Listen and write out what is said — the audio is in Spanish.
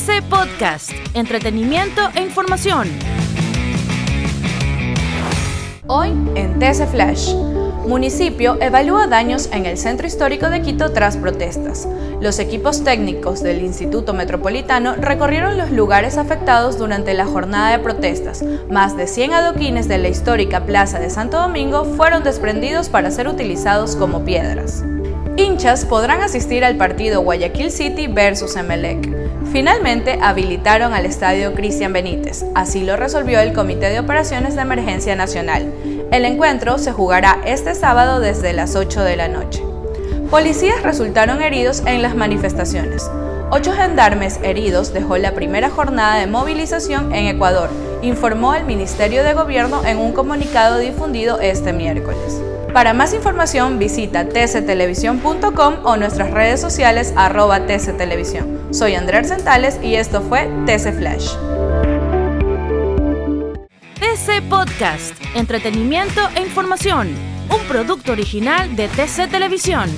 TC Podcast, entretenimiento e información. Hoy en TC Flash. Municipio evalúa daños en el centro histórico de Quito tras protestas. Los equipos técnicos del Instituto Metropolitano recorrieron los lugares afectados durante la jornada de protestas. Más de 100 adoquines de la histórica Plaza de Santo Domingo fueron desprendidos para ser utilizados como piedras. Hinchas podrán asistir al partido Guayaquil City versus Emelec. Finalmente habilitaron al estadio Cristian Benítez, así lo resolvió el Comité de Operaciones de Emergencia Nacional. El encuentro se jugará este sábado desde las 8 de la noche. Policías resultaron heridos en las manifestaciones. Ocho gendarmes heridos dejó la primera jornada de movilización en Ecuador, informó el Ministerio de Gobierno en un comunicado difundido este miércoles. Para más información visita tctelevisión.com o nuestras redes sociales arroba tctelevisión. Soy Andrés Centales y esto fue TC Flash. TC Podcast, entretenimiento e información, un producto original de TC Televisión.